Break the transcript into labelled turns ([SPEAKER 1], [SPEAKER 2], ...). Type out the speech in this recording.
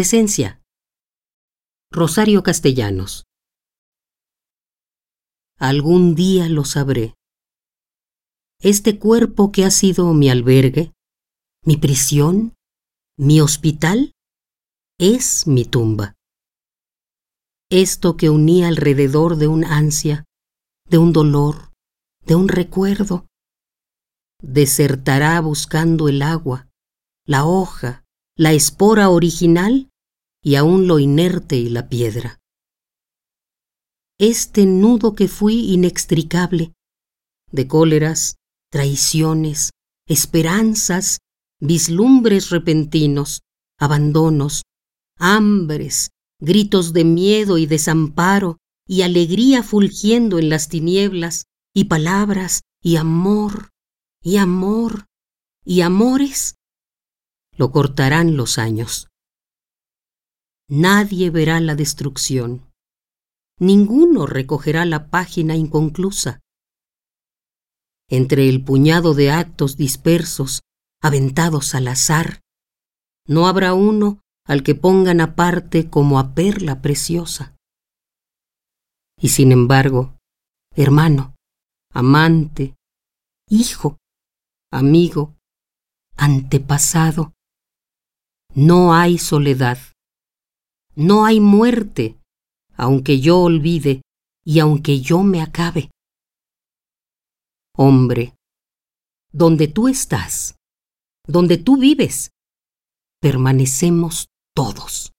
[SPEAKER 1] Presencia. Rosario Castellanos. Algún día lo sabré. Este cuerpo que ha sido mi albergue, mi prisión, mi hospital, es mi tumba. Esto que unía alrededor de un ansia, de un dolor, de un recuerdo, desertará buscando el agua, la hoja, la espora original y aún lo inerte y la piedra. Este nudo que fui inextricable, de cóleras, traiciones, esperanzas, vislumbres repentinos, abandonos, hambres, gritos de miedo y desamparo, y alegría fulgiendo en las tinieblas, y palabras, y amor, y amor, y amores, lo cortarán los años. Nadie verá la destrucción. Ninguno recogerá la página inconclusa. Entre el puñado de actos dispersos, aventados al azar, no habrá uno al que pongan aparte como a perla preciosa. Y sin embargo, hermano, amante, hijo, amigo, antepasado, no hay soledad, no hay muerte, aunque yo olvide y aunque yo me acabe. Hombre, donde tú estás, donde tú vives, permanecemos todos.